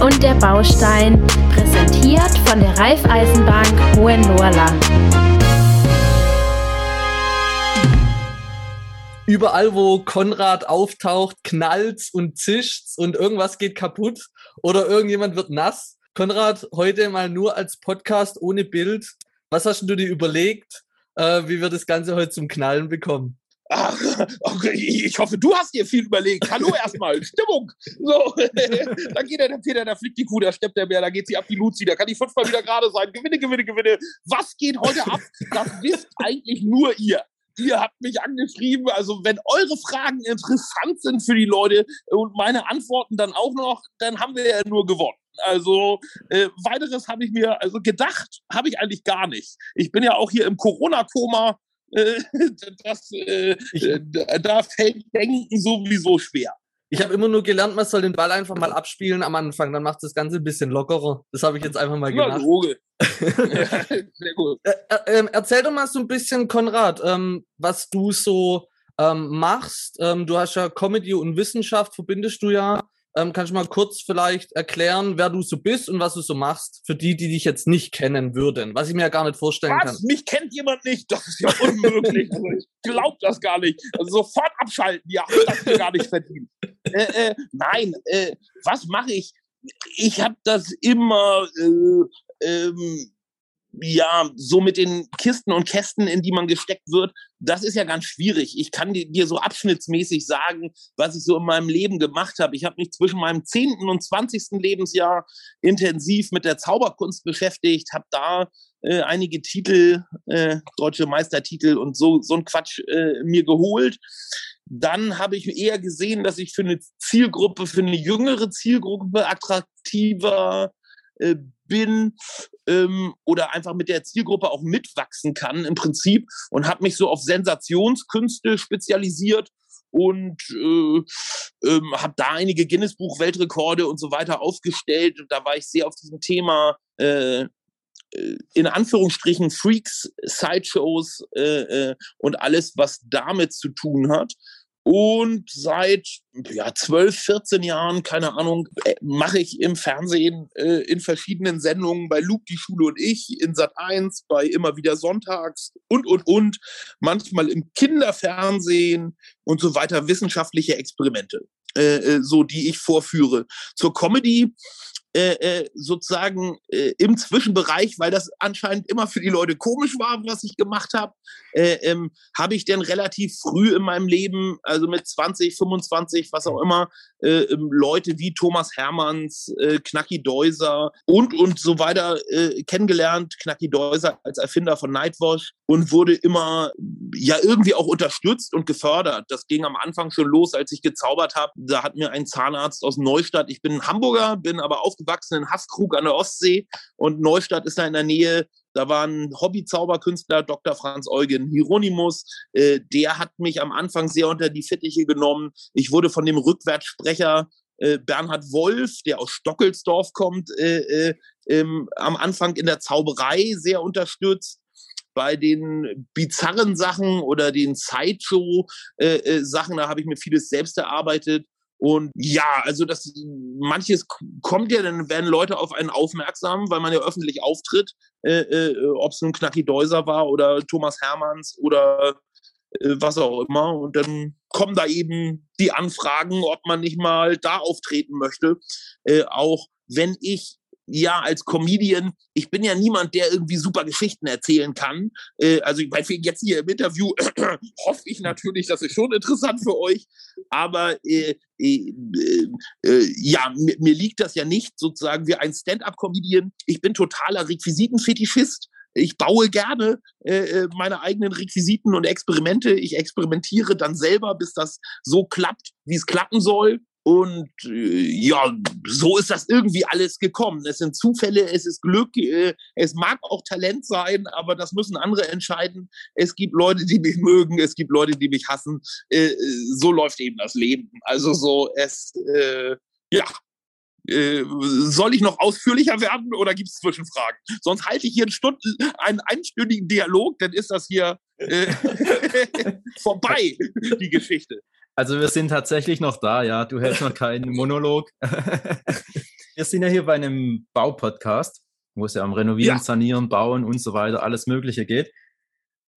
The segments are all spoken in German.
Und der Baustein, präsentiert von der Raiffeisenbank Hohenlohrland. Überall, wo Konrad auftaucht, knallt's und zischt's und irgendwas geht kaputt oder irgendjemand wird nass. Konrad, heute mal nur als Podcast ohne Bild. Was hast du dir überlegt, äh, wie wir das Ganze heute zum Knallen bekommen? Ach, okay, ich hoffe, du hast dir viel überlegt. Hallo erstmal, Stimmung. So, dann geht der, der Peter, da fliegt die Kuh, da steppt der Bär, da geht sie ab die Luzi, da kann die fünfmal wieder gerade sein. Gewinne, gewinne, gewinne. Was geht heute ab? Das wisst eigentlich nur ihr ihr habt mich angeschrieben. Also wenn eure Fragen interessant sind für die Leute und meine Antworten dann auch noch, dann haben wir ja nur gewonnen. Also äh, weiteres habe ich mir, also gedacht habe ich eigentlich gar nicht. Ich bin ja auch hier im Corona-Koma. Äh, das, äh, da fällt Denken sowieso schwer. Ich habe immer nur gelernt, man soll den Ball einfach mal abspielen am Anfang, dann macht das Ganze ein bisschen lockerer. Das habe ich jetzt einfach mal gemacht. Ja, Sehr gut. Äh, äh, ähm, erzähl doch mal so ein bisschen, Konrad, ähm, was du so ähm, machst. Du hast ja Comedy und Wissenschaft, verbindest du ja. Ähm, kannst du mal kurz vielleicht erklären, wer du so bist und was du so machst, für die, die dich jetzt nicht kennen würden, was ich mir ja gar nicht vorstellen was? kann. Mich kennt jemand nicht, das ist ja unmöglich. also ich glaube das gar nicht. Also sofort abschalten, ja, das mir gar nicht verdient. Äh, äh, nein, äh, was mache ich? Ich habe das immer äh, ähm, ja, so mit den Kisten und Kästen, in die man gesteckt wird, das ist ja ganz schwierig. Ich kann dir so abschnittsmäßig sagen, was ich so in meinem Leben gemacht habe. Ich habe mich zwischen meinem 10. und 20. Lebensjahr intensiv mit der Zauberkunst beschäftigt, habe da äh, einige Titel, äh, deutsche Meistertitel und so, so ein Quatsch äh, mir geholt. Dann habe ich eher gesehen, dass ich für eine Zielgruppe, für eine jüngere Zielgruppe attraktiver äh, bin ähm, oder einfach mit der Zielgruppe auch mitwachsen kann im Prinzip und habe mich so auf Sensationskünste spezialisiert und äh, ähm, habe da einige Guinness-Buch-Weltrekorde und so weiter aufgestellt. Und da war ich sehr auf diesem Thema äh, äh in Anführungsstrichen Freaks, Sideshows äh, äh, und alles, was damit zu tun hat. Und seit ja, 12, 14 Jahren, keine Ahnung, äh, mache ich im Fernsehen äh, in verschiedenen Sendungen bei Luke, die Schule und ich, in Sat 1, bei immer wieder Sonntags und, und, und, manchmal im Kinderfernsehen und so weiter, wissenschaftliche Experimente, äh, äh so die ich vorführe. Zur Comedy äh, äh, sozusagen äh, im Zwischenbereich, weil das anscheinend immer für die Leute komisch war, was ich gemacht habe, äh, ähm, habe ich denn relativ früh in meinem Leben, also mit 20, 25, was auch immer, äh, ähm, Leute wie Thomas Hermanns, äh, Knacki Deuser und und so weiter kennengelernt. Knacki Deuser als Erfinder von Nightwash und wurde immer ja irgendwie auch unterstützt und gefördert. Das ging am Anfang schon los, als ich gezaubert habe. Da hat mir ein Zahnarzt aus Neustadt, ich bin Hamburger, bin aber aufgewachsen in Haßkrug an der Ostsee und Neustadt ist da in der Nähe da war ein Hobby-Zauberkünstler, Dr. Franz Eugen Hieronymus. Äh, der hat mich am Anfang sehr unter die Fittiche genommen. Ich wurde von dem Rückwärtssprecher äh, Bernhard Wolf, der aus Stockelsdorf kommt, äh, äh, ähm, am Anfang in der Zauberei sehr unterstützt bei den bizarren Sachen oder den Sideshow-Sachen, äh, da habe ich mir vieles selbst erarbeitet. Und ja, also das manches kommt ja, dann werden Leute auf einen aufmerksam, weil man ja öffentlich auftritt, äh, äh, ob es nun Knacki Deuser war oder Thomas Hermanns oder äh, was auch immer. Und dann kommen da eben die Anfragen, ob man nicht mal da auftreten möchte. Äh, auch wenn ich ja als Comedian, ich bin ja niemand, der irgendwie super Geschichten erzählen kann. Äh, also meinetwegen jetzt hier im Interview hoffe ich natürlich, das ist schon interessant für euch. Aber äh, äh, äh, ja, mir, mir, liegt das ja nicht sozusagen wie ein Stand-up-Comedian. Ich bin totaler Requisitenfetischist. Ich baue gerne äh, äh, meine eigenen Requisiten und Experimente. Ich experimentiere dann selber, bis das so klappt, wie es klappen soll. Und äh, ja, so ist das irgendwie alles gekommen. Es sind Zufälle, es ist Glück, äh, es mag auch Talent sein, aber das müssen andere entscheiden. Es gibt Leute, die mich mögen, es gibt Leute, die mich hassen. Äh, so läuft eben das Leben. Also so, es, äh, ja. Äh, soll ich noch ausführlicher werden oder gibt es Zwischenfragen? Sonst halte ich hier einen, Stunden, einen einstündigen Dialog, dann ist das hier äh, vorbei, die Geschichte. Also wir sind tatsächlich noch da, ja. Du hältst noch keinen Monolog. wir sind ja hier bei einem Baupodcast, wo es ja um Renovieren, ja. Sanieren, Bauen und so weiter, alles Mögliche geht.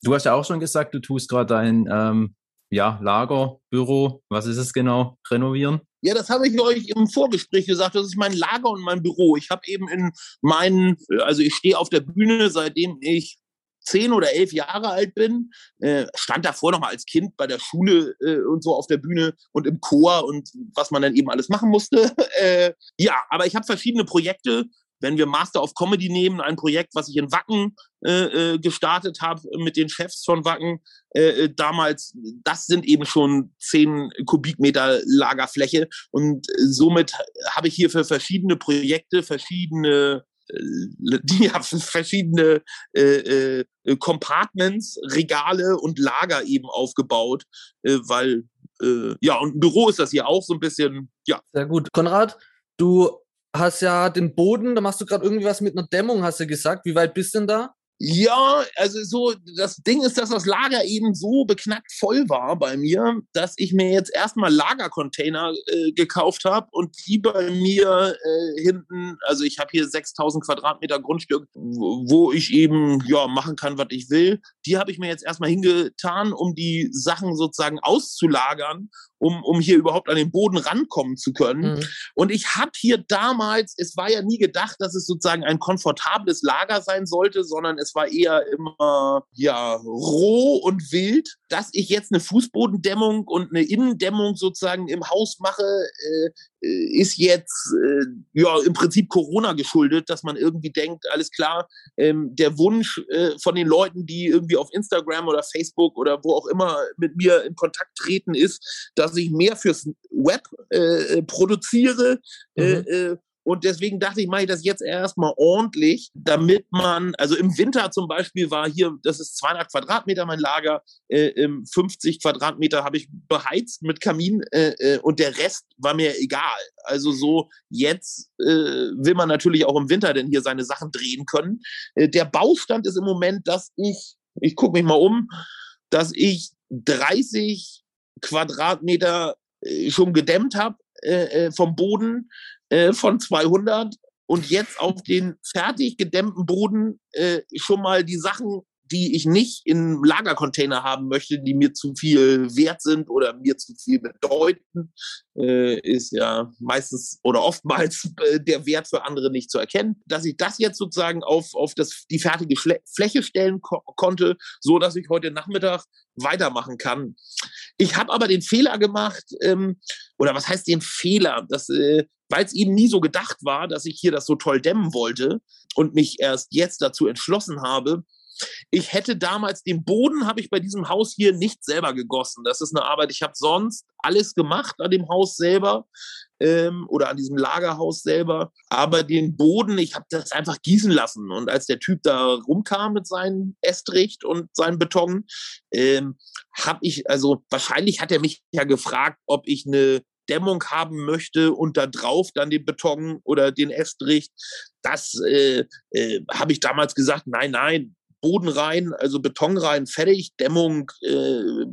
Du hast ja auch schon gesagt, du tust gerade dein ähm, ja, Lager, Büro, was ist es genau, renovieren? Ja, das habe ich euch im Vorgespräch gesagt. Das ist mein Lager und mein Büro. Ich habe eben in meinen, also ich stehe auf der Bühne, seitdem ich zehn oder elf Jahre alt bin, äh, stand davor noch mal als Kind bei der Schule äh, und so auf der Bühne und im Chor und was man dann eben alles machen musste. äh, ja, aber ich habe verschiedene Projekte wenn wir Master of Comedy nehmen, ein Projekt, was ich in Wacken äh, äh gestartet habe mit den Chefs von Wacken äh, äh, damals, das sind eben schon zehn Kubikmeter Lagerfläche und somit habe ich hier für verschiedene Projekte verschiedene äh, die haben verschiedene äh, äh, Compartments, Regale und Lager eben aufgebaut, äh, weil äh, ja und ein Büro ist das hier auch so ein bisschen ja. Sehr gut, Konrad. Du hast ja den Boden, da machst du gerade irgendwie was mit einer Dämmung, hast du gesagt. Wie weit bist denn da? Ja, also so, das Ding ist, dass das Lager eben so beknackt voll war bei mir, dass ich mir jetzt erstmal Lagercontainer äh, gekauft habe und die bei mir äh, hinten, also ich habe hier 6000 Quadratmeter Grundstück, wo, ich eben, ja, machen kann, was ich will. Die habe ich mir jetzt erstmal hingetan, um die Sachen sozusagen auszulagern um, um hier überhaupt an den Boden rankommen zu können. Mhm. Und ich habe hier damals, es war ja nie gedacht, dass es sozusagen ein komfortables Lager sein sollte, sondern es war eher immer ja roh und wild. Dass ich jetzt eine Fußbodendämmung und eine Innendämmung sozusagen im Haus mache, äh, äh, ist jetzt äh, ja im Prinzip Corona geschuldet, dass man irgendwie denkt, alles klar, ähm, der Wunsch äh, von den Leuten, die irgendwie auf Instagram oder Facebook oder wo auch immer mit mir in Kontakt treten, ist, dass ich mehr fürs Web äh, produziere. Äh, mhm. Und deswegen dachte ich, mache ich das jetzt erstmal ordentlich, damit man, also im Winter zum Beispiel war hier, das ist 200 Quadratmeter mein Lager, äh, 50 Quadratmeter habe ich beheizt mit Kamin äh, äh, und der Rest war mir egal. Also so jetzt äh, will man natürlich auch im Winter denn hier seine Sachen drehen können. Äh, der Baustand ist im Moment, dass ich, ich gucke mich mal um, dass ich 30 Quadratmeter äh, schon gedämmt habe vom Boden äh, von 200 und jetzt auf den fertig gedämmten Boden äh, schon mal die Sachen die ich nicht in Lagercontainer haben möchte, die mir zu viel wert sind oder mir zu viel bedeuten, äh, ist ja meistens oder oftmals äh, der Wert für andere nicht zu erkennen. Dass ich das jetzt sozusagen auf, auf das, die fertige Schle Fläche stellen ko konnte, so dass ich heute Nachmittag weitermachen kann. Ich habe aber den Fehler gemacht, ähm, oder was heißt den Fehler? Das, äh, weil es eben nie so gedacht war, dass ich hier das so toll dämmen wollte und mich erst jetzt dazu entschlossen habe, ich hätte damals den Boden habe ich bei diesem Haus hier nicht selber gegossen. Das ist eine Arbeit. Ich habe sonst alles gemacht an dem Haus selber ähm, oder an diesem Lagerhaus selber. Aber den Boden, ich habe das einfach gießen lassen. Und als der Typ da rumkam mit seinem Estricht und seinem Beton, ähm, habe ich, also wahrscheinlich hat er mich ja gefragt, ob ich eine Dämmung haben möchte und da drauf dann den Beton oder den Estrich. Das äh, äh, habe ich damals gesagt, nein, nein, Boden rein, also Beton rein, fertig, Dämmung äh,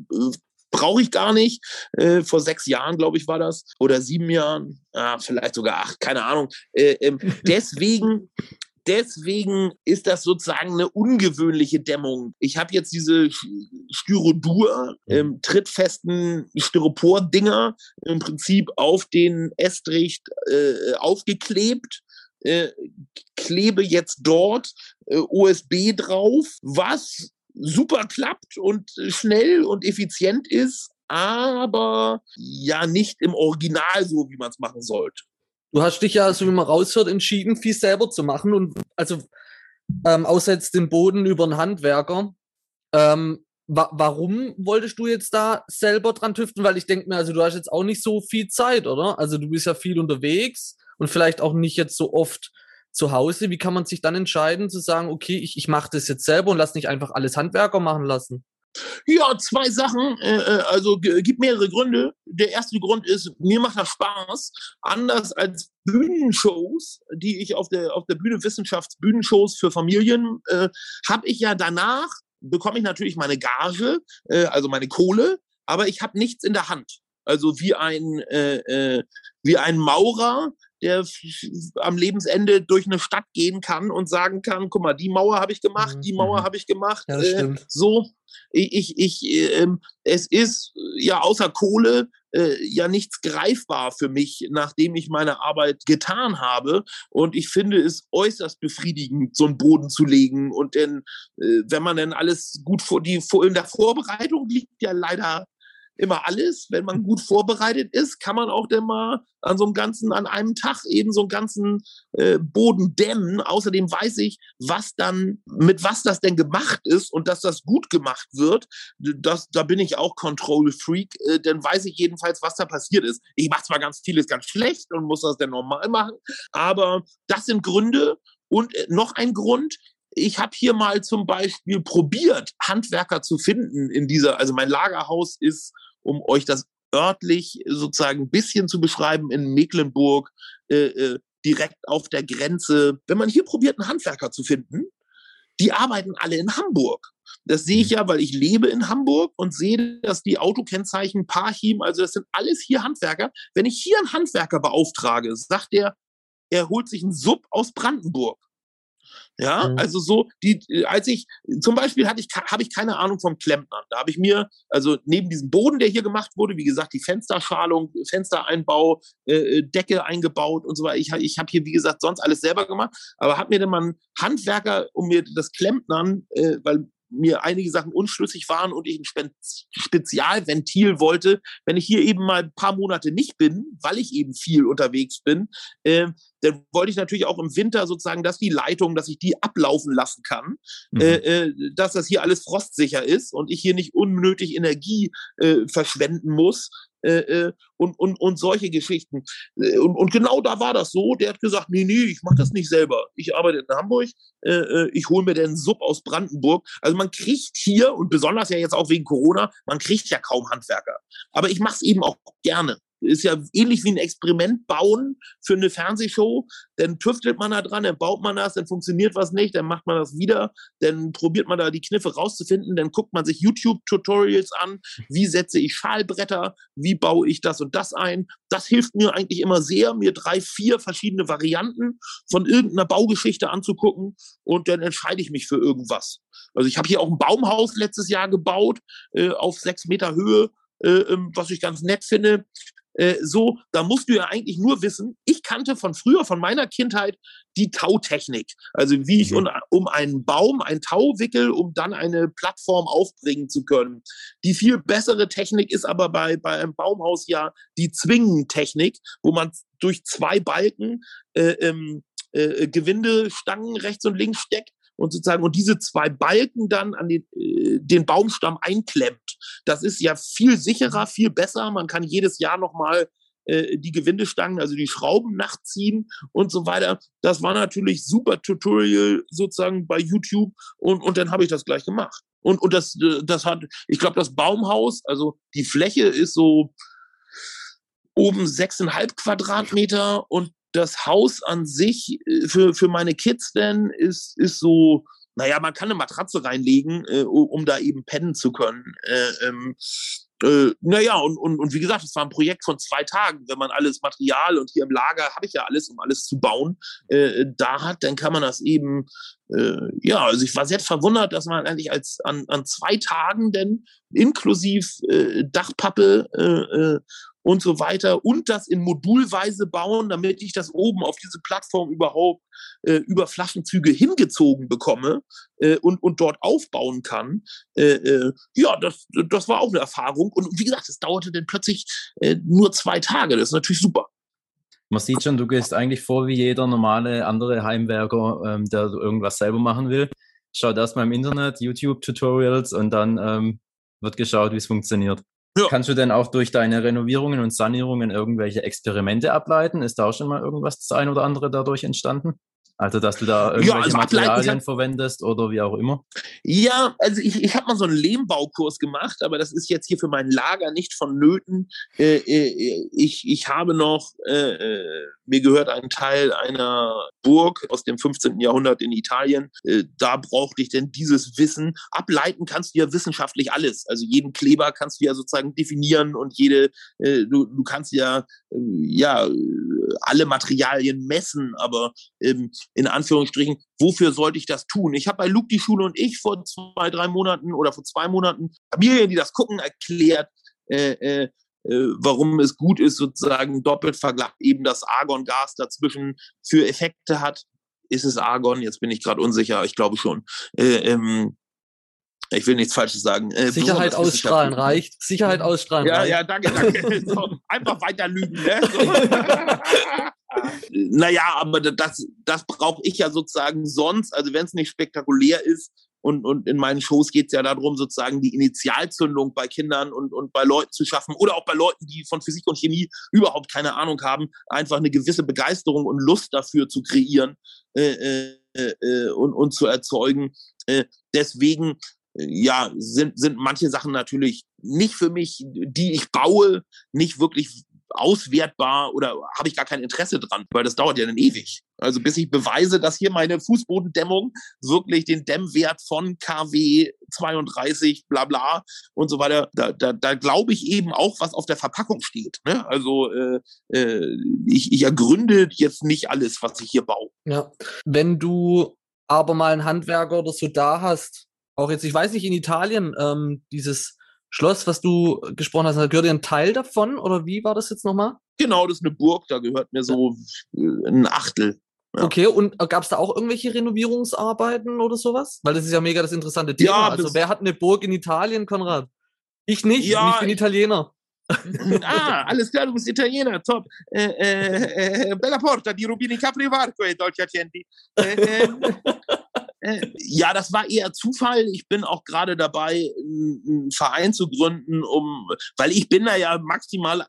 brauche ich gar nicht. Äh, vor sechs Jahren, glaube ich, war das. Oder sieben Jahren, ah, vielleicht sogar acht, keine Ahnung. Äh, ähm, deswegen. Deswegen ist das sozusagen eine ungewöhnliche Dämmung. Ich habe jetzt diese Styrodur, ähm, trittfesten Styropor-Dinger im Prinzip auf den Estrich äh, aufgeklebt äh, klebe jetzt dort äh, USB drauf, was super klappt und schnell und effizient ist, aber ja nicht im Original so, wie man es machen sollte. Du hast dich ja, so wie man raushört, entschieden, viel selber zu machen und also ähm, außer jetzt den Boden über einen Handwerker. Ähm, wa warum wolltest du jetzt da selber dran tüften? Weil ich denke mir, also du hast jetzt auch nicht so viel Zeit, oder? Also du bist ja viel unterwegs und vielleicht auch nicht jetzt so oft zu Hause. Wie kann man sich dann entscheiden, zu sagen, okay, ich, ich mache das jetzt selber und lass nicht einfach alles Handwerker machen lassen? Ja, zwei Sachen. Äh, äh also gibt mehrere Gründe. Der erste Grund ist, mir macht das Spaß. Anders als Bühnenshows, die ich auf der, auf der Bühne Wissenschaftsbühnenshows für Familien, äh, habe ich ja danach, bekomme ich natürlich meine Gage, äh, also meine Kohle, aber ich habe nichts in der Hand. Also wie ein, äh, äh, wie ein Maurer, der am Lebensende durch eine Stadt gehen kann und sagen kann, guck mal, die Mauer habe ich gemacht, die Mauer mhm. habe ich gemacht. Ja, äh, so, ich, ich, äh, es ist ja außer Kohle äh, ja nichts greifbar für mich, nachdem ich meine Arbeit getan habe. Und ich finde es äußerst befriedigend, so einen Boden zu legen. Und denn, äh, wenn man dann alles gut vor, die, in der Vorbereitung liegt ja leider immer alles. Wenn man gut vorbereitet ist, kann man auch dann mal an so einem ganzen, an einem Tag eben so einen ganzen äh, Boden dämmen. Außerdem weiß ich, was dann, mit was das denn gemacht ist und dass das gut gemacht wird. Das, da bin ich auch Control Freak. Äh, dann weiß ich jedenfalls, was da passiert ist. Ich mache zwar ganz vieles ganz schlecht und muss das dann normal machen, aber das sind Gründe. Und äh, noch ein Grund, ich habe hier mal zum Beispiel probiert, Handwerker zu finden in dieser, also mein Lagerhaus ist um euch das örtlich sozusagen ein bisschen zu beschreiben, in Mecklenburg, äh, äh, direkt auf der Grenze. Wenn man hier probiert, einen Handwerker zu finden, die arbeiten alle in Hamburg. Das sehe ich mhm. ja, weil ich lebe in Hamburg und sehe, dass die Autokennzeichen Parchim, also das sind alles hier Handwerker. Wenn ich hier einen Handwerker beauftrage, sagt er, er holt sich einen Sub aus Brandenburg. Ja, mhm. also so, die, als ich, zum Beispiel hatte ich, habe ich keine Ahnung vom Klempnern. Da habe ich mir, also neben diesem Boden, der hier gemacht wurde, wie gesagt, die Fensterschalung, Fenstereinbau, äh, äh Decke eingebaut und so weiter. Ich, ich habe hier, wie gesagt, sonst alles selber gemacht, aber habe mir dann mal einen Handwerker, um mir das Klempnern, äh, weil mir einige Sachen unschlüssig waren und ich ein Spezialventil wollte, wenn ich hier eben mal ein paar Monate nicht bin, weil ich eben viel unterwegs bin, äh, dann wollte ich natürlich auch im Winter sozusagen, dass die Leitung, dass ich die ablaufen lassen kann, mhm. äh, äh, dass das hier alles frostsicher ist und ich hier nicht unnötig Energie äh, verschwenden muss, äh, äh, und, und, und solche Geschichten. Äh, und, und genau da war das so. Der hat gesagt, nee, nee, ich mache das nicht selber. Ich arbeite in Hamburg, äh, äh, ich hole mir den Sub aus Brandenburg. Also man kriegt hier, und besonders ja jetzt auch wegen Corona, man kriegt ja kaum Handwerker. Aber ich mache es eben auch gerne ist ja ähnlich wie ein Experiment bauen für eine Fernsehshow. Dann tüftelt man da dran, dann baut man das, dann funktioniert was nicht, dann macht man das wieder, dann probiert man da die Kniffe rauszufinden, dann guckt man sich YouTube-Tutorials an, wie setze ich Schalbretter, wie baue ich das und das ein. Das hilft mir eigentlich immer sehr, mir drei, vier verschiedene Varianten von irgendeiner Baugeschichte anzugucken und dann entscheide ich mich für irgendwas. Also ich habe hier auch ein Baumhaus letztes Jahr gebaut äh, auf sechs Meter Höhe, äh, ähm, was ich ganz nett finde. Äh, so, da musst du ja eigentlich nur wissen, ich kannte von früher, von meiner Kindheit, die Tautechnik. Also wie ich mhm. um einen Baum ein Tau wickel, um dann eine Plattform aufbringen zu können. Die viel bessere Technik ist aber bei, bei einem Baumhaus ja die Zwingentechnik, wo man durch zwei Balken äh, ähm, äh, Gewindestangen rechts und links steckt und sozusagen und diese zwei Balken dann an den, äh, den Baumstamm einklemmt. Das ist ja viel sicherer, viel besser. Man kann jedes Jahr nochmal äh, die Gewindestangen, also die Schrauben nachziehen und so weiter. Das war natürlich super Tutorial sozusagen bei YouTube und, und dann habe ich das gleich gemacht. Und, und das, das hat, ich glaube, das Baumhaus, also die Fläche ist so oben sechseinhalb Quadratmeter und das Haus an sich äh, für, für meine Kids denn ist, ist so, naja, man kann eine Matratze reinlegen, äh, um da eben pennen zu können. Äh, ähm, äh, naja, und, und, und wie gesagt, es war ein Projekt von zwei Tagen. Wenn man alles Material und hier im Lager habe ich ja alles, um alles zu bauen, äh, da hat, dann kann man das eben, äh, ja, also ich war sehr verwundert, dass man eigentlich als an, an zwei Tagen denn inklusiv äh, Dachpappe äh, äh, und so weiter und das in Modulweise bauen, damit ich das oben auf diese Plattform überhaupt äh, über Flaschenzüge hingezogen bekomme äh, und, und dort aufbauen kann. Äh, äh, ja, das, das war auch eine Erfahrung. Und wie gesagt, es dauerte dann plötzlich äh, nur zwei Tage. Das ist natürlich super. Man sieht schon, du gehst eigentlich vor wie jeder normale andere Heimwerker, ähm, der irgendwas selber machen will. Schaut erstmal im Internet, YouTube-Tutorials und dann ähm, wird geschaut, wie es funktioniert. Ja. Kannst du denn auch durch deine Renovierungen und Sanierungen irgendwelche Experimente ableiten? Ist da auch schon mal irgendwas das ein oder andere dadurch entstanden? Also, dass du da irgendwelche ja, also Materialien verwendest oder wie auch immer? Ja, also ich, ich habe mal so einen Lehmbaukurs gemacht, aber das ist jetzt hier für mein Lager nicht vonnöten. Äh, äh, ich, ich habe noch, äh, äh mir gehört ein Teil einer Burg aus dem 15. Jahrhundert in Italien. Äh, da brauchte ich denn dieses Wissen. Ableiten kannst du ja wissenschaftlich alles. Also jeden Kleber kannst du ja sozusagen definieren und jede, äh, du, du kannst ja, ja, alle Materialien messen, aber ähm, in Anführungsstrichen, wofür sollte ich das tun? Ich habe bei Luke die Schule und ich vor zwei, drei Monaten oder vor zwei Monaten Familien, die das gucken, erklärt, äh, äh, äh, warum es gut ist, sozusagen doppelt vergleicht, eben das Argongas dazwischen für Effekte hat. Ist es Argon? Jetzt bin ich gerade unsicher, ich glaube schon. Äh, ähm, ich will nichts Falsches sagen. Äh, Sicherheit ausstrahlen reicht. Sicherheit ausstrahlen ja, reicht. Ja, danke, danke. So, einfach weiter lügen. Ne? So. naja, aber das, das brauche ich ja sozusagen sonst. Also wenn es nicht spektakulär ist, und, und in meinen Shows geht es ja darum, sozusagen die Initialzündung bei Kindern und, und bei Leuten zu schaffen oder auch bei Leuten, die von Physik und Chemie überhaupt keine Ahnung haben, einfach eine gewisse Begeisterung und Lust dafür zu kreieren äh, äh, äh, und, und zu erzeugen. Äh, deswegen ja, sind, sind manche Sachen natürlich nicht für mich, die ich baue, nicht wirklich auswertbar oder habe ich gar kein Interesse dran, weil das dauert ja dann ewig. Also bis ich beweise, dass hier meine Fußbodendämmung wirklich den Dämmwert von KW 32 bla bla und so weiter, da, da, da glaube ich eben auch, was auf der Verpackung steht. Ne? Also äh, äh, ich, ich ergründe jetzt nicht alles, was ich hier baue. Ja, wenn du aber mal einen Handwerker oder so da hast, auch jetzt, ich weiß nicht, in Italien, ähm, dieses Schloss, was du gesprochen hast, gehört dir ein Teil davon oder wie war das jetzt nochmal? Genau, das ist eine Burg, da gehört mir so äh, ein Achtel. Ja. Okay, und gab es da auch irgendwelche Renovierungsarbeiten oder sowas? Weil das ist ja mega das interessante Thema. Ja, also wer hat eine Burg in Italien, Konrad? Ich nicht, ja, ich bin Italiener. ah, alles klar, du bist Italiener, top. Äh, äh, äh, bella porta di Rubini Capri Varco, e dolci accenti. Äh, ähm, äh, ja, das war eher Zufall. Ich bin auch gerade dabei, einen Verein zu gründen, um, weil ich bin da ja maximal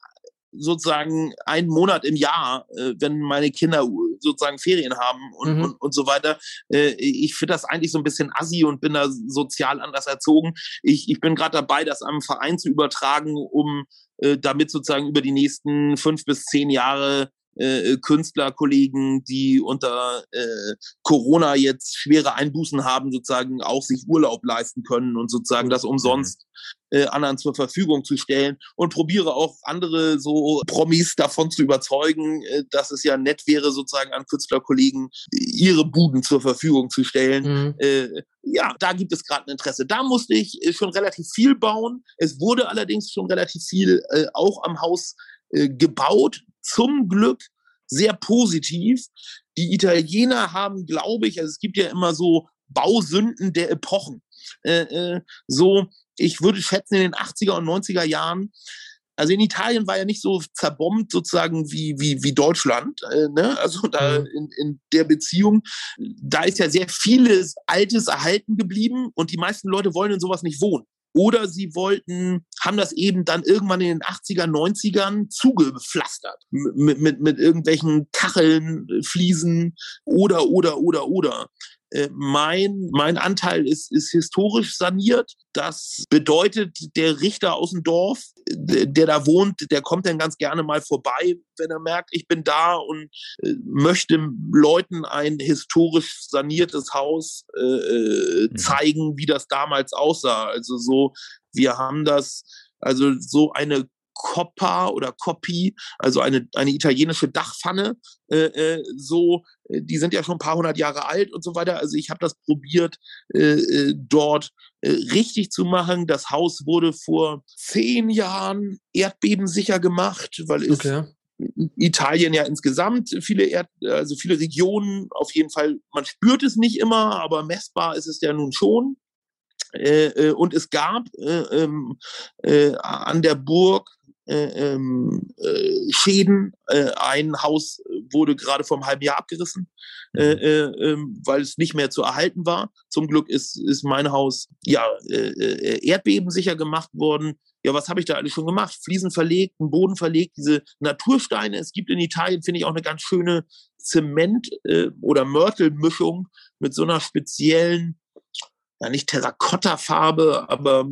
sozusagen einen Monat im Jahr, äh, wenn meine Kinder sozusagen Ferien haben und, mhm. und, und so weiter. Äh, ich finde das eigentlich so ein bisschen assi und bin da sozial anders erzogen. Ich, ich bin gerade dabei, das am Verein zu übertragen, um äh, damit sozusagen über die nächsten fünf bis zehn Jahre äh, Künstlerkollegen, die unter äh, Corona jetzt schwere Einbußen haben, sozusagen auch sich Urlaub leisten können und sozusagen das umsonst äh, anderen zur Verfügung zu stellen und probiere auch andere so Promis davon zu überzeugen, äh, dass es ja nett wäre, sozusagen an Künstlerkollegen ihre Buden zur Verfügung zu stellen. Mhm. Äh, ja, da gibt es gerade ein Interesse. Da musste ich äh, schon relativ viel bauen. Es wurde allerdings schon relativ viel äh, auch am Haus äh, gebaut zum Glück sehr positiv. Die Italiener haben, glaube ich, also es gibt ja immer so Bausünden der Epochen. Äh, äh, so, ich würde schätzen, in den 80er und 90er Jahren also in Italien war ja nicht so zerbombt sozusagen wie, wie, wie Deutschland. Äh, ne? Also da mhm. in, in der Beziehung, da ist ja sehr vieles Altes erhalten geblieben und die meisten Leute wollen in sowas nicht wohnen. Oder sie wollten, haben das eben dann irgendwann in den 80er, 90ern zugepflastert. Mit, mit, mit irgendwelchen Kacheln, Fliesen oder, oder, oder, oder. Äh, mein, mein Anteil ist, ist historisch saniert. Das bedeutet, der Richter aus dem Dorf, der da wohnt, der kommt dann ganz gerne mal vorbei, wenn er merkt, ich bin da und äh, möchte Leuten ein historisch saniertes Haus äh, äh mhm. zeigen, wie das damals aussah. Also so, wir haben das, also so eine Coppa oder Coppi, also eine, eine italienische Dachpfanne, äh, äh, so, äh, die sind ja schon ein paar hundert Jahre alt und so weiter. Also ich habe das probiert, äh, äh, dort äh, richtig zu machen. Das Haus wurde vor zehn Jahren erdbebensicher gemacht, weil es okay. Italien ja insgesamt viele Erd also viele Regionen auf jeden Fall man spürt es nicht immer aber messbar ist es ja nun schon äh, und es gab äh, ähm, äh, an der Burg äh, ähm, äh, Schäden. Äh, ein Haus wurde gerade vor einem halben Jahr abgerissen, äh, mhm. äh, ähm, weil es nicht mehr zu erhalten war. Zum Glück ist, ist mein Haus ja äh, erdbebensicher gemacht worden. ja, was habe ich da alles schon gemacht? Fliesen verlegt, einen Boden verlegt, diese Natursteine. Es gibt in Italien, finde ich, auch eine ganz schöne Zement- äh, oder Mörtelmischung mit so einer speziellen, ja nicht Terrakotta-Farbe, aber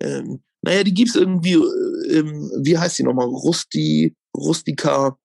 ähm, naja, die gibt's irgendwie, äh, ähm, wie heißt die nochmal? Rusti, Rustica,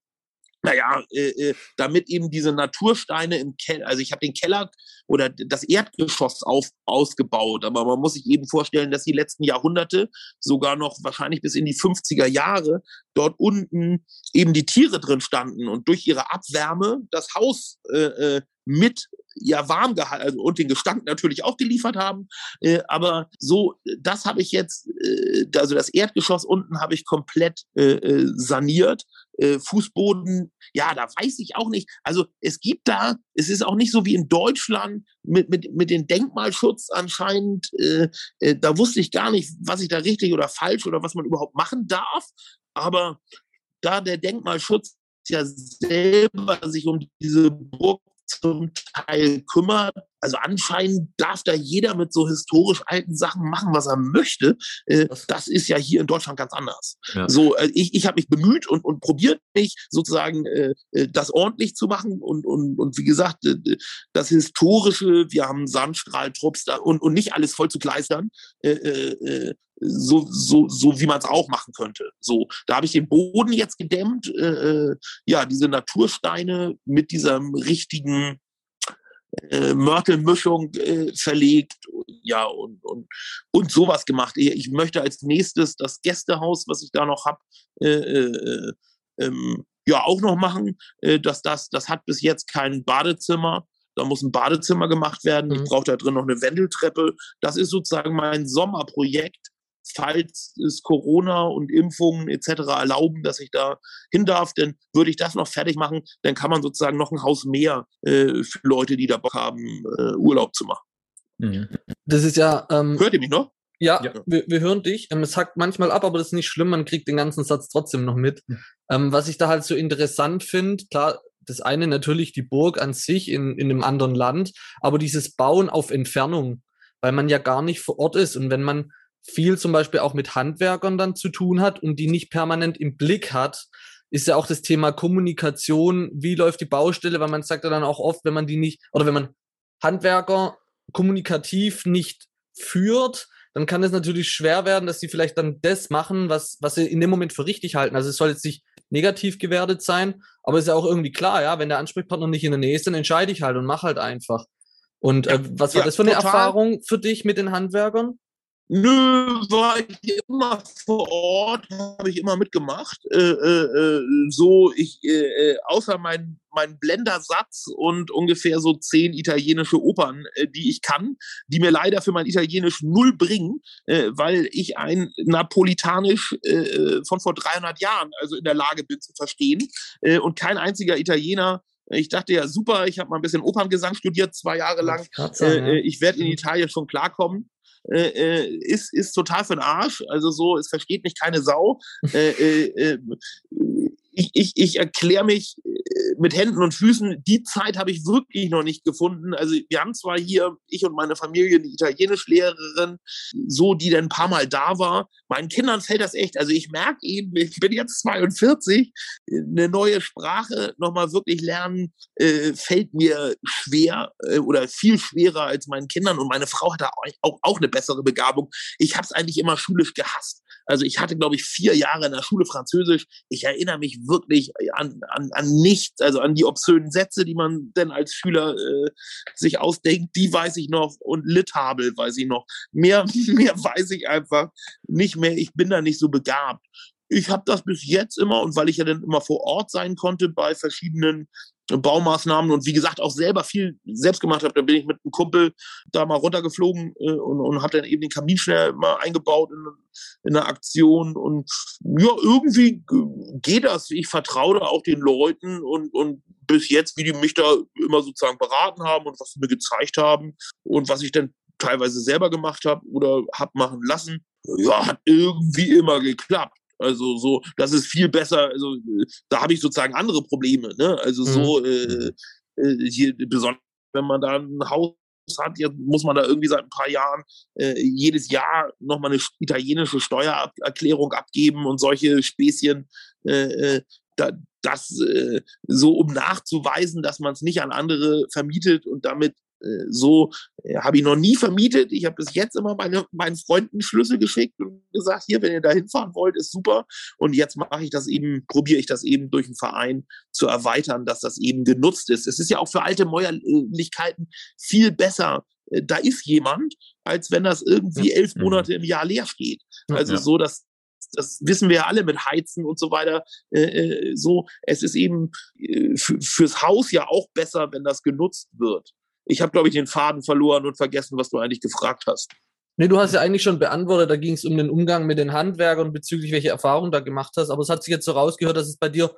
naja, äh, äh, damit eben diese Natursteine im Keller, also ich habe den Keller oder das Erdgeschoss auf, ausgebaut, aber man muss sich eben vorstellen, dass die letzten Jahrhunderte, sogar noch wahrscheinlich bis in die 50er Jahre, dort unten eben die Tiere drin standen und durch ihre Abwärme das Haus äh, äh mit ja warm gehalten und den Gestank natürlich auch geliefert haben. Äh, aber so, das habe ich jetzt, äh, also das Erdgeschoss unten habe ich komplett äh, äh saniert. Äh, Fußboden, ja, da weiß ich auch nicht. Also es gibt da, es ist auch nicht so wie in Deutschland mit, mit, mit dem Denkmalschutz anscheinend. Äh, äh, da wusste ich gar nicht, was ich da richtig oder falsch oder was man überhaupt machen darf. Aber da der Denkmalschutz ja selber sich um diese Burg zum Teil kümmert. Also anscheinend darf da jeder mit so historisch alten Sachen machen, was er möchte. Äh, das ist ja hier in Deutschland ganz anders. Ja. So, äh, ich, ich habe mich bemüht und, und probiert mich sozusagen äh, äh, das ordentlich zu machen und, und, und wie gesagt, äh, das Historische, wir haben Sandstrahltrupps da und, und nicht alles voll zu kleistern. Äh, äh, so, so, so wie man es auch machen könnte. So, da habe ich den Boden jetzt gedämmt, äh, äh, ja, diese Natursteine mit dieser richtigen äh, Mörtelmischung äh, verlegt, ja, und, und, und sowas gemacht. Ich möchte als nächstes das Gästehaus, was ich da noch habe, äh, äh, ähm, ja, auch noch machen. Äh, dass das, das hat bis jetzt kein Badezimmer. Da muss ein Badezimmer gemacht werden. Mhm. Ich brauche da drin noch eine Wendeltreppe. Das ist sozusagen mein Sommerprojekt falls es Corona und Impfungen etc. erlauben, dass ich da hin darf, dann würde ich das noch fertig machen. Dann kann man sozusagen noch ein Haus mehr äh, für Leute, die da Bock haben, äh, Urlaub zu machen. Mhm. Das ist ja. Ähm, Hört ihr mich noch? Ja, ja. Wir, wir, hören dich. Ähm, es hackt manchmal ab, aber das ist nicht schlimm. Man kriegt den ganzen Satz trotzdem noch mit. Mhm. Ähm, was ich da halt so interessant finde, klar, das eine natürlich die Burg an sich in, in einem anderen Land, aber dieses Bauen auf Entfernung, weil man ja gar nicht vor Ort ist. Und wenn man viel zum Beispiel auch mit Handwerkern dann zu tun hat und die nicht permanent im Blick hat, ist ja auch das Thema Kommunikation, wie läuft die Baustelle, weil man sagt ja dann auch oft, wenn man die nicht, oder wenn man Handwerker kommunikativ nicht führt, dann kann es natürlich schwer werden, dass sie vielleicht dann das machen, was, was sie in dem Moment für richtig halten. Also es soll jetzt nicht negativ gewertet sein, aber es ist ja auch irgendwie klar, ja, wenn der Ansprechpartner nicht in der Nähe ist, dann entscheide ich halt und mache halt einfach. Und äh, was war ja, das für eine total. Erfahrung für dich mit den Handwerkern? Nö, war ich immer vor Ort, habe ich immer mitgemacht. Äh, äh, äh so, ich, äh, äh, außer mein, mein Blendersatz und ungefähr so zehn italienische Opern, äh, die ich kann, die mir leider für mein Italienisch null bringen, äh, weil ich ein Napolitanisch äh, von vor 300 Jahren also in der Lage bin zu verstehen. Äh, und kein einziger Italiener ich dachte ja, super, ich habe mal ein bisschen Operngesang studiert, zwei Jahre lang. Äh, ich werde in Italien schon klarkommen. Äh, äh, ist, ist total für den Arsch. Also so, es versteht mich keine Sau. äh, äh, äh ich, ich, ich erkläre mich äh, mit Händen und Füßen, die Zeit habe ich wirklich noch nicht gefunden. Also wir haben zwar hier, ich und meine Familie, eine Italienischlehrerin, so, die dann ein paar Mal da war. Meinen Kindern fällt das echt, also ich merke eben, ich bin jetzt 42, eine neue Sprache nochmal wirklich lernen, äh, fällt mir schwer äh, oder viel schwerer als meinen Kindern. Und meine Frau hat da auch, auch eine bessere Begabung. Ich habe es eigentlich immer schulisch gehasst. Also ich hatte, glaube ich, vier Jahre in der Schule Französisch. Ich erinnere mich wirklich an, an, an nichts, also an die obszönen Sätze, die man denn als Schüler äh, sich ausdenkt, die weiß ich noch und Litabel weiß ich noch. Mehr, mehr weiß ich einfach nicht mehr. Ich bin da nicht so begabt. Ich habe das bis jetzt immer und weil ich ja dann immer vor Ort sein konnte bei verschiedenen Baumaßnahmen und wie gesagt auch selber viel selbst gemacht habe. Da bin ich mit einem Kumpel da mal runtergeflogen äh, und, und habe dann eben den Kamin schnell mal eingebaut in, in eine Aktion und ja, irgendwie geht das. Ich vertraue da auch den Leuten und, und bis jetzt, wie die mich da immer sozusagen beraten haben und was sie mir gezeigt haben und was ich dann teilweise selber gemacht habe oder habe machen lassen, ja, hat irgendwie immer geklappt. Also so, das ist viel besser. Also da habe ich sozusagen andere Probleme. Ne? Also so, mhm. äh, äh, hier besonders wenn man da ein Haus hat. Jetzt muss man da irgendwie seit ein paar Jahren äh, jedes Jahr nochmal eine italienische Steuererklärung abgeben und solche Späßchen. Äh, äh da, das äh, so, um nachzuweisen, dass man es nicht an andere vermietet und damit so äh, habe ich noch nie vermietet. Ich habe bis jetzt immer meine, meinen Freunden Schlüssel geschickt und gesagt, hier, wenn ihr da hinfahren wollt, ist super. Und jetzt mache ich das eben, probiere ich das eben durch einen Verein zu erweitern, dass das eben genutzt ist. Es ist ja auch für alte Mäuerlichkeiten viel besser. Äh, da ist jemand, als wenn das irgendwie elf mhm. Monate im Jahr leer steht. Also so, dass das wissen wir ja alle mit Heizen und so weiter. Äh, so, es ist eben äh, fürs Haus ja auch besser, wenn das genutzt wird. Ich habe, glaube ich, den Faden verloren und vergessen, was du eigentlich gefragt hast. Nee, du hast ja eigentlich schon beantwortet, da ging es um den Umgang mit den Handwerkern bezüglich welche Erfahrungen da gemacht hast, aber es hat sich jetzt so rausgehört, dass es bei dir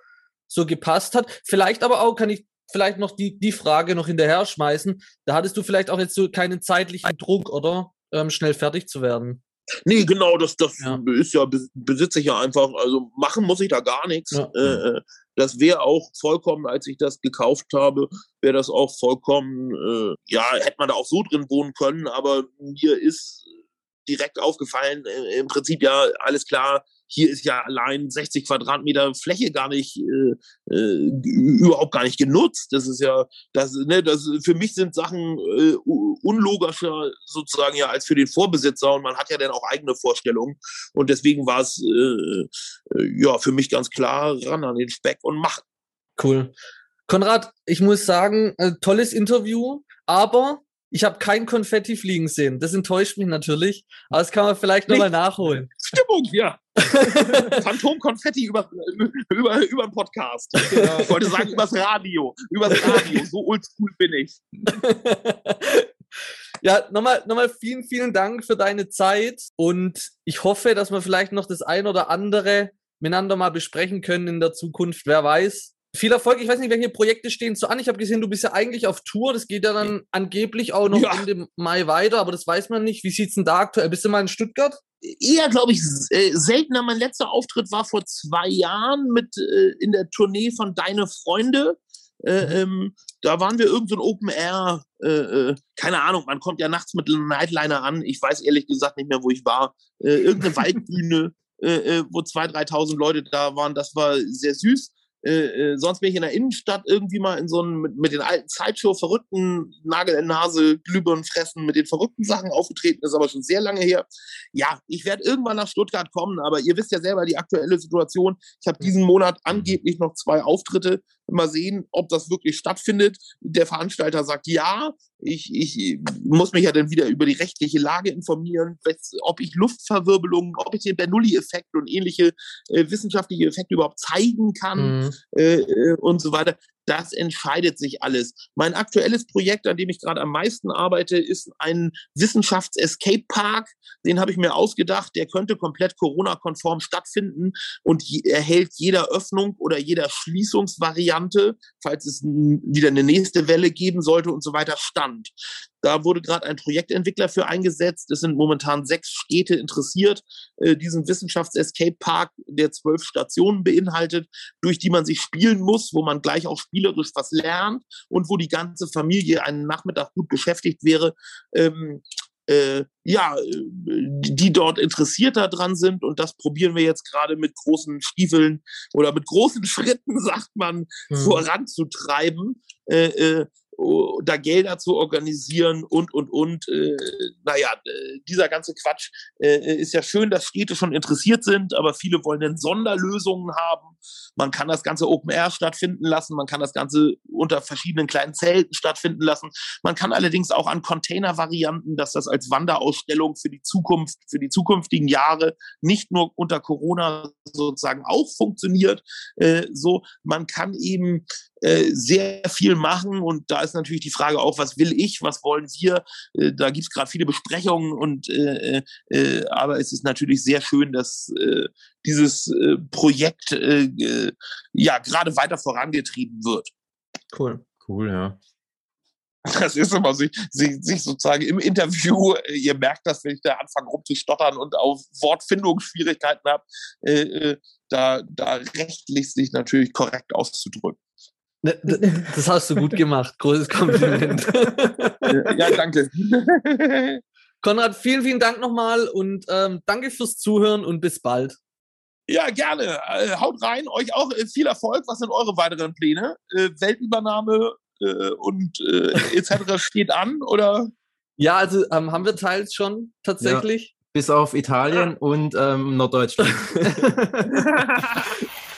so gepasst hat. Vielleicht aber auch, kann ich vielleicht noch die, die Frage noch hinterher schmeißen, da hattest du vielleicht auch jetzt so keinen zeitlichen Druck, oder? Ähm, schnell fertig zu werden. Nee, genau, das, das ja. ist ja, besitze ich ja einfach. Also machen muss ich da gar nichts. Ja. Äh, äh das wäre auch vollkommen, als ich das gekauft habe, wäre das auch vollkommen, äh, ja, hätte man da auch so drin wohnen können, aber mir ist direkt aufgefallen, äh, im Prinzip ja alles klar, hier ist ja allein 60 Quadratmeter Fläche gar nicht, äh, äh, überhaupt gar nicht genutzt. Das ist ja, das, ne, das, für mich sind Sachen äh, unlogischer sozusagen ja als für den Vorbesitzer und man hat ja dann auch eigene Vorstellungen und deswegen war es äh, äh, ja für mich ganz klar ran an den Speck und machen. Cool. Konrad, ich muss sagen, äh, tolles Interview, aber ich habe kein Konfetti fliegen sehen. Das enttäuscht mich natürlich, aber das kann man vielleicht nochmal nachholen. Stimmung, ja. Phantom-Konfetti über, über, über den Podcast. Genau. Ich wollte sagen, übers Radio. Übers Radio. So oldschool bin ich. Ja, nochmal, nochmal vielen, vielen Dank für deine Zeit und ich hoffe, dass wir vielleicht noch das ein oder andere miteinander mal besprechen können in der Zukunft. Wer weiß, viel Erfolg. Ich weiß nicht, welche Projekte stehen so an. Ich habe gesehen, du bist ja eigentlich auf Tour. Das geht ja dann angeblich auch noch ja. Ende Mai weiter, aber das weiß man nicht. Wie sieht's denn da aktuell? Bist du mal in Stuttgart? Eher, glaube ich, äh, seltener. Mein letzter Auftritt war vor zwei Jahren mit äh, in der Tournee von Deine Freunde. Äh, mhm. ähm, da waren wir irgendein so Open Air, äh, äh, keine Ahnung, man kommt ja nachts mit einem Nightliner an. Ich weiß ehrlich gesagt nicht mehr, wo ich war. Äh, irgendeine Waldbühne, äh, äh, wo 2.000, 3.000 Leute da waren. Das war sehr süß. Äh, äh, sonst bin ich in der Innenstadt irgendwie mal in so einem mit, mit den alten Sideshow-Verrückten, Nagel in Nase, Glühbirnen fressen, mit den verrückten Sachen aufgetreten, ist aber schon sehr lange her. Ja, ich werde irgendwann nach Stuttgart kommen, aber ihr wisst ja selber die aktuelle Situation. Ich habe diesen Monat angeblich noch zwei Auftritte mal sehen, ob das wirklich stattfindet. Der Veranstalter sagt ja. Ich, ich muss mich ja dann wieder über die rechtliche Lage informieren, ob ich Luftverwirbelungen, ob ich den Bernoulli-Effekt und ähnliche äh, wissenschaftliche Effekte überhaupt zeigen kann mhm. äh, äh und so weiter das entscheidet sich alles. Mein aktuelles Projekt, an dem ich gerade am meisten arbeite, ist ein Wissenschafts-Escape-Park. Den habe ich mir ausgedacht. Der könnte komplett Corona-konform stattfinden und erhält jeder Öffnung oder jeder Schließungsvariante, falls es wieder eine nächste Welle geben sollte und so weiter, stand. Da wurde gerade ein Projektentwickler für eingesetzt. Es sind momentan sechs Städte interessiert, äh, diesen Wissenschafts-Escape-Park, der zwölf Stationen beinhaltet, durch die man sich spielen muss, wo man gleich auch spielerisch was lernt und wo die ganze Familie einen Nachmittag gut beschäftigt wäre. Ähm, äh, ja, die dort interessiert daran sind und das probieren wir jetzt gerade mit großen Stiefeln oder mit großen Schritten, sagt man, mhm. voranzutreiben. Äh, äh, da Gelder zu organisieren und, und, und. Äh, naja, dieser ganze Quatsch äh, ist ja schön, dass Städte schon interessiert sind, aber viele wollen dann Sonderlösungen haben. Man kann das Ganze Open Air stattfinden lassen, man kann das Ganze unter verschiedenen kleinen Zelten stattfinden lassen. Man kann allerdings auch an Container-Varianten, dass das als Wanderausstellung für die Zukunft, für die zukünftigen Jahre nicht nur unter Corona sozusagen auch funktioniert. Äh, so, man kann eben sehr viel machen und da ist natürlich die Frage auch, was will ich, was wollen wir? Äh, da gibt es gerade viele Besprechungen und äh, äh, äh, aber es ist natürlich sehr schön, dass äh, dieses äh, Projekt äh, äh, ja gerade weiter vorangetrieben wird. Cool. Cool, ja. Das ist immer sich, sich, sich sozusagen im Interview, äh, ihr merkt das, wenn ich da anfange rumzustottern und auf Wortfindungsschwierigkeiten habe, äh, äh, da, da rechtlich sich natürlich korrekt auszudrücken. Ne, das hast du gut gemacht. Großes Kompliment. ja, danke. Konrad, vielen, vielen Dank nochmal und ähm, danke fürs Zuhören und bis bald. Ja, gerne. Äh, haut rein. Euch auch äh, viel Erfolg. Was sind eure weiteren Pläne? Äh, Weltübernahme äh, und äh, etc. steht an, oder? Ja, also ähm, haben wir teils schon tatsächlich. Ja, bis auf Italien ah. und ähm, Norddeutschland.